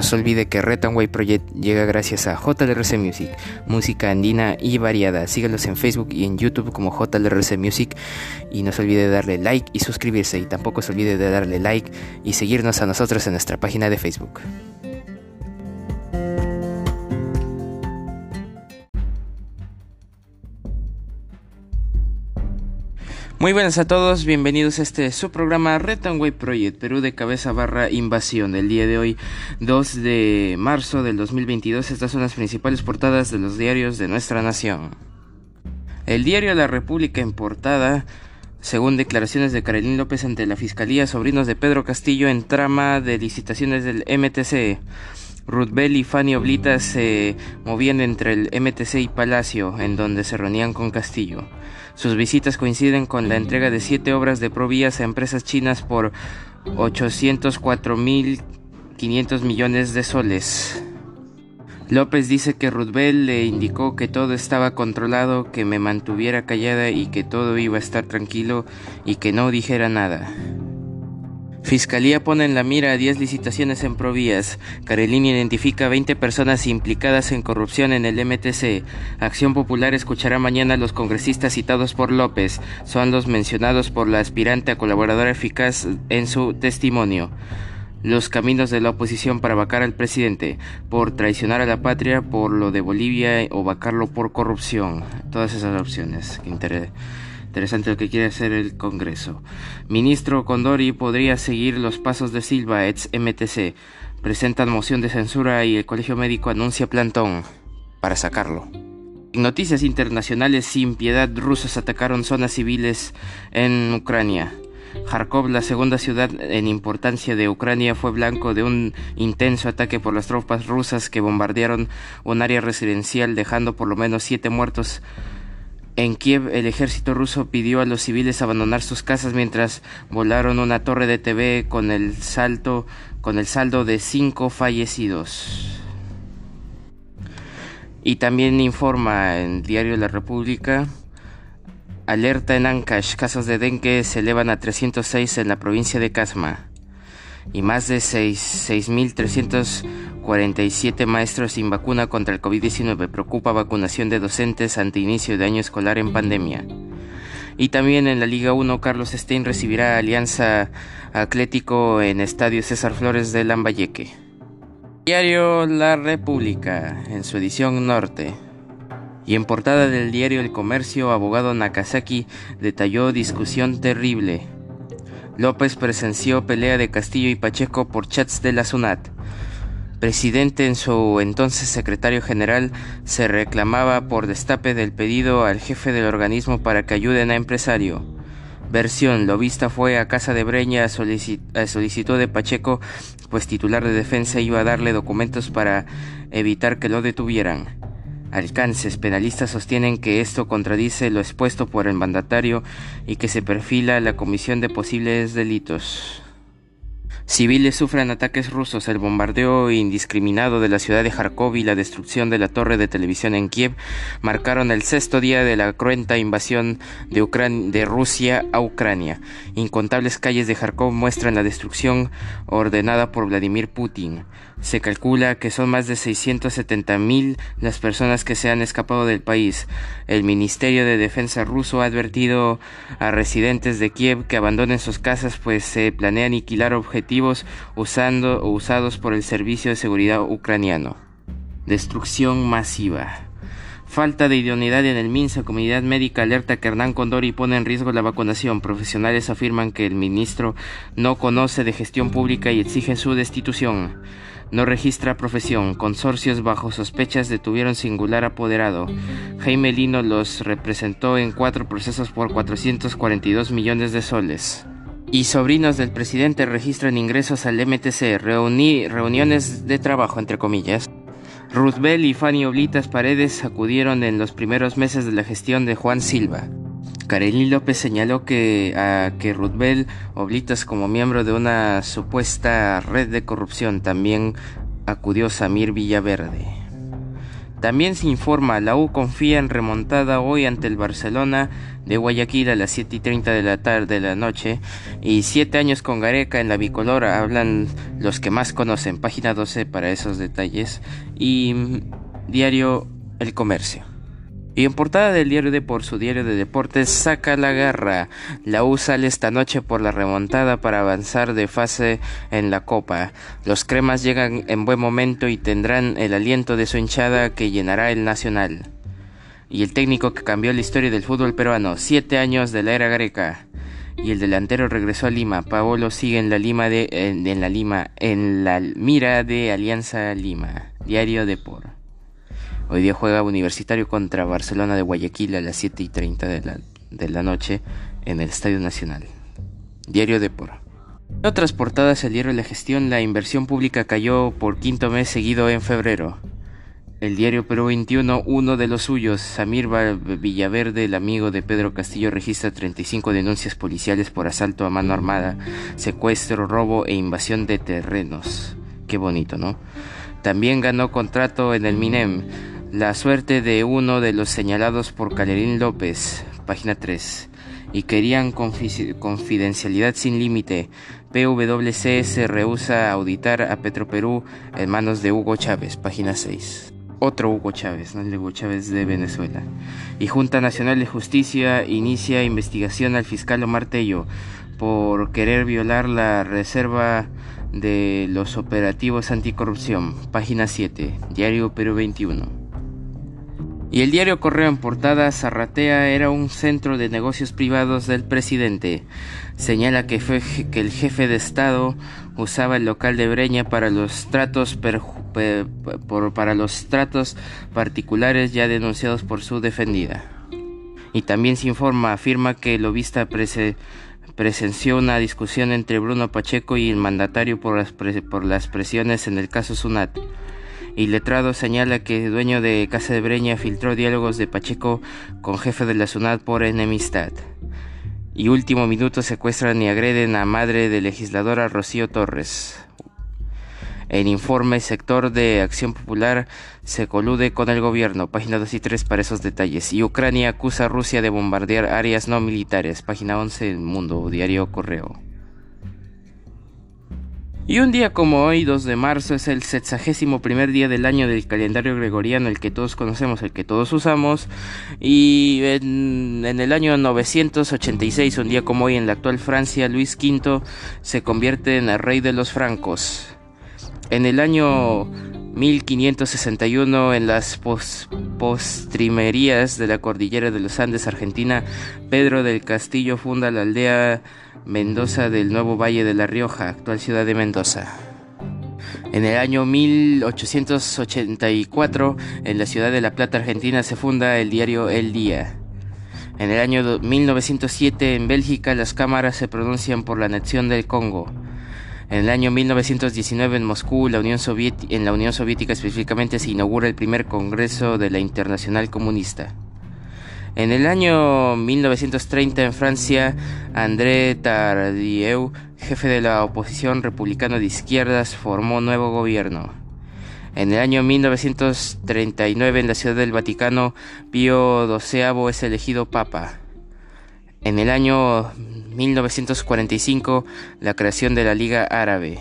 se olvide que Retonway Project llega gracias a JLRC Music, música andina y variada. Sígalos en Facebook y en YouTube como JLRC Music y no se olvide de darle like y suscribirse y tampoco se olvide de darle like y seguirnos a nosotros en nuestra página de Facebook. Muy buenas a todos, bienvenidos a este su programa Retanway Project, Perú de cabeza barra invasión. El día de hoy, 2 de marzo del 2022, estas son las principales portadas de los diarios de nuestra nación. El diario La República en portada, según declaraciones de Carolín López ante la Fiscalía, sobrinos de Pedro Castillo en trama de licitaciones del MTC. Bell y Fanny Oblita se movían entre el MTC y Palacio, en donde se reunían con Castillo. Sus visitas coinciden con la entrega de siete obras de provías a empresas chinas por 804.500 millones de soles. López dice que Bell le indicó que todo estaba controlado, que me mantuviera callada y que todo iba a estar tranquilo y que no dijera nada. Fiscalía pone en la mira a 10 licitaciones en Provías. Carolini identifica 20 personas implicadas en corrupción en el MTC. Acción Popular escuchará mañana a los congresistas citados por López. Son los mencionados por la aspirante a colaboradora eficaz en su testimonio. Los caminos de la oposición para vacar al presidente, por traicionar a la patria, por lo de Bolivia o vacarlo por corrupción. Todas esas opciones. que Interesante lo que quiere hacer el Congreso. Ministro Condori podría seguir los pasos de Silva, ex MTC. Presentan moción de censura y el Colegio Médico anuncia plantón para sacarlo. Noticias internacionales, sin piedad, rusos atacaron zonas civiles en Ucrania. Kharkov, la segunda ciudad en importancia de Ucrania, fue blanco de un intenso ataque por las tropas rusas que bombardearon un área residencial dejando por lo menos siete muertos en Kiev, el ejército ruso pidió a los civiles abandonar sus casas mientras volaron una torre de TV con el saldo de cinco fallecidos. Y también informa en Diario La República alerta en Ancash, casos de dengue se elevan a 306 en la provincia de Casma y más de 6.347 maestros sin vacuna contra el COVID-19. Preocupa vacunación de docentes ante inicio de año escolar en pandemia. Y también en la Liga 1, Carlos Stein recibirá Alianza Atlético en Estadio César Flores de Lambayeque. Diario La República, en su edición norte. Y en portada del diario El Comercio, abogado Nakazaki detalló discusión terrible López presenció pelea de Castillo y Pacheco por chats de la SUNAT. Presidente en su entonces secretario general se reclamaba por destape del pedido al jefe del organismo para que ayuden a empresario. Versión, Lobista fue a casa de Breña a, de Pacheco, pues titular de defensa iba a darle documentos para evitar que lo detuvieran alcances. Penalistas sostienen que esto contradice lo expuesto por el mandatario y que se perfila la comisión de posibles delitos. Civiles sufren ataques rusos, el bombardeo indiscriminado de la ciudad de Kharkov y la destrucción de la torre de televisión en Kiev marcaron el sexto día de la cruenta invasión de, de Rusia a Ucrania. Incontables calles de Kharkov muestran la destrucción ordenada por Vladimir Putin. Se calcula que son más de 670.000 las personas que se han escapado del país. El Ministerio de Defensa ruso ha advertido a residentes de Kiev que abandonen sus casas pues se planea aniquilar objetivos usando o usados por el Servicio de Seguridad ucraniano. Destrucción masiva. Falta de idoneidad en el MINSA, comunidad médica alerta que Hernán Condori pone en riesgo la vacunación. Profesionales afirman que el ministro no conoce de gestión pública y exigen su destitución. No registra profesión. Consorcios bajo sospechas detuvieron singular apoderado. Jaime Lino los representó en cuatro procesos por 442 millones de soles. Y sobrinos del presidente registran ingresos al MTC, reuniones de trabajo, entre comillas. Bell y Fanny Oblitas Paredes acudieron en los primeros meses de la gestión de Juan Silva. Karelin López señaló que a que Ruthbel Oblitas como miembro de una supuesta red de corrupción también acudió Samir Villaverde. También se informa, la U confía en remontada hoy ante el Barcelona de Guayaquil a las 7 y 30 de la tarde de la noche y 7 años con Gareca en la bicolor hablan los que más conocen, página 12 para esos detalles y mm, diario El Comercio. Y en portada del diario de por su diario de deportes saca la garra. La U sale esta noche por la remontada para avanzar de fase en la copa. Los cremas llegan en buen momento y tendrán el aliento de su hinchada que llenará el nacional. Y el técnico que cambió la historia del fútbol peruano, siete años de la era greca. Y el delantero regresó a Lima. Paolo sigue en la Lima de en, la Lima en la mira de Alianza Lima. Diario de por. Hoy día juega Universitario contra Barcelona de Guayaquil a las 7 y 30 de la, noche en el Estadio Nacional. Diario Depor. En otras portadas, el diario La Gestión, la inversión pública cayó por quinto mes seguido en febrero. El diario Perú 21, uno de los suyos, Samir Villaverde, el amigo de Pedro Castillo, registra 35 denuncias policiales por asalto a mano armada, secuestro, robo e invasión de terrenos. Qué bonito, ¿no? También ganó contrato en el MINEM. La suerte de uno de los señalados por Calerín López, página 3. Y querían confidencialidad sin límite. PWC se rehúsa auditar a Petroperú en manos de Hugo Chávez, página 6. Otro Hugo Chávez, no el Hugo Chávez de Venezuela. Y Junta Nacional de Justicia inicia investigación al fiscal Omar Tello por querer violar la reserva de los operativos anticorrupción, página 7, Diario Perú 21. Y el diario Correo en portada, Zarratea era un centro de negocios privados del presidente. Señala que, fue, que el jefe de Estado usaba el local de Breña para los tratos para los tratos particulares ya denunciados por su defendida. Y también se informa, afirma que el lobista presenció una discusión entre Bruno Pacheco y el mandatario por las, por las presiones en el caso Sunat y letrado señala que dueño de Casa de Breña filtró diálogos de Pacheco con jefe de la SUNAT por enemistad. Y último minuto secuestran y agreden a madre de legisladora Rocío Torres. En informe sector de Acción Popular se colude con el gobierno, página 2 y 3 para esos detalles. Y Ucrania acusa a Rusia de bombardear áreas no militares, página 11 Mundo, diario Correo. Y un día como hoy, 2 de marzo, es el sexagésimo primer día del año del calendario gregoriano, el que todos conocemos, el que todos usamos. Y en, el año 986, un día como hoy, en la actual Francia, Luis V se convierte en el rey de los francos. En el año 1561, en las postrimerías de la cordillera de los Andes, Argentina, Pedro del Castillo funda la aldea Mendoza del Nuevo Valle de La Rioja, actual ciudad de Mendoza. En el año 1884, en la ciudad de La Plata, Argentina, se funda el diario El Día. En el año 1907, en Bélgica, las cámaras se pronuncian por la anexión del Congo. En el año 1919, en Moscú, la Unión en la Unión Soviética específicamente, se inaugura el primer Congreso de la Internacional Comunista. En el año 1930 en Francia, André Tardieu, jefe de la oposición republicano de izquierdas, formó nuevo gobierno. En el año 1939 en la Ciudad del Vaticano, Pío XII es elegido papa. En el año 1945, la creación de la Liga Árabe.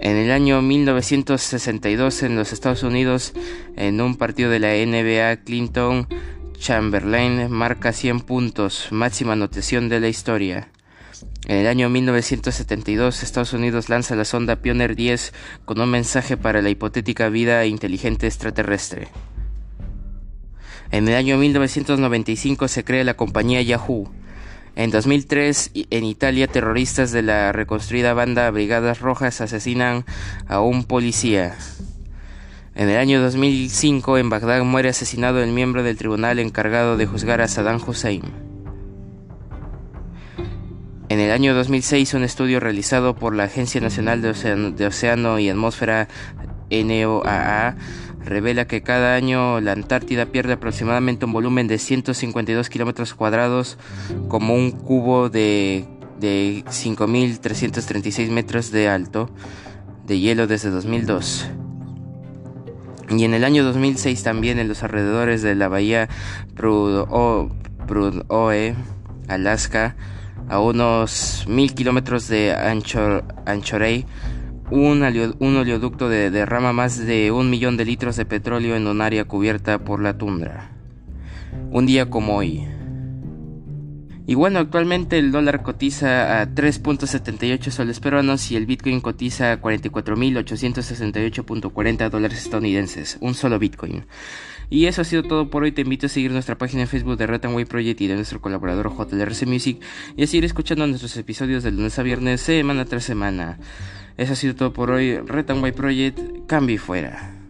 En el año 1962 en los Estados Unidos, en un partido de la NBA, Clinton Chamberlain marca 100 puntos, máxima anotación de la historia. En el año 1972, Estados Unidos lanza la sonda Pioneer 10 con un mensaje para la hipotética vida inteligente extraterrestre. En el año 1995 se crea la compañía Yahoo. En 2003, en Italia, terroristas de la reconstruida banda Brigadas Rojas asesinan a un policía. En el año 2005 en Bagdad muere asesinado el miembro del tribunal encargado de juzgar a Saddam Hussein. En el año 2006 un estudio realizado por la Agencia Nacional de Océano, y Atmósfera NOAA revela que cada año la Antártida pierde aproximadamente un volumen de 152 kilómetros cuadrados como un cubo de, de 5.336 metros de alto de hielo desde 2002. Y en el año 2006 también en los alrededores de la bahía Prudhoe, Alaska, a unos mil kilómetros de Anchor, Anchorage, un, oleoducto derrama más de un millón de litros de petróleo en un área cubierta por la tundra. Un día como hoy. Y bueno, actualmente el dólar cotiza a 3.78 soles peruanos y el Bitcoin cotiza a 44.868.40 dólares estadounidenses. Un solo Bitcoin. Y eso ha sido todo por hoy. Te invito a seguir nuestra página en Facebook de Way Project y de nuestro colaborador JLRC Music y a seguir escuchando nuestros episodios de lunes a viernes, semana tras semana. Eso ha sido todo por hoy. Way Project, cambio y fuera.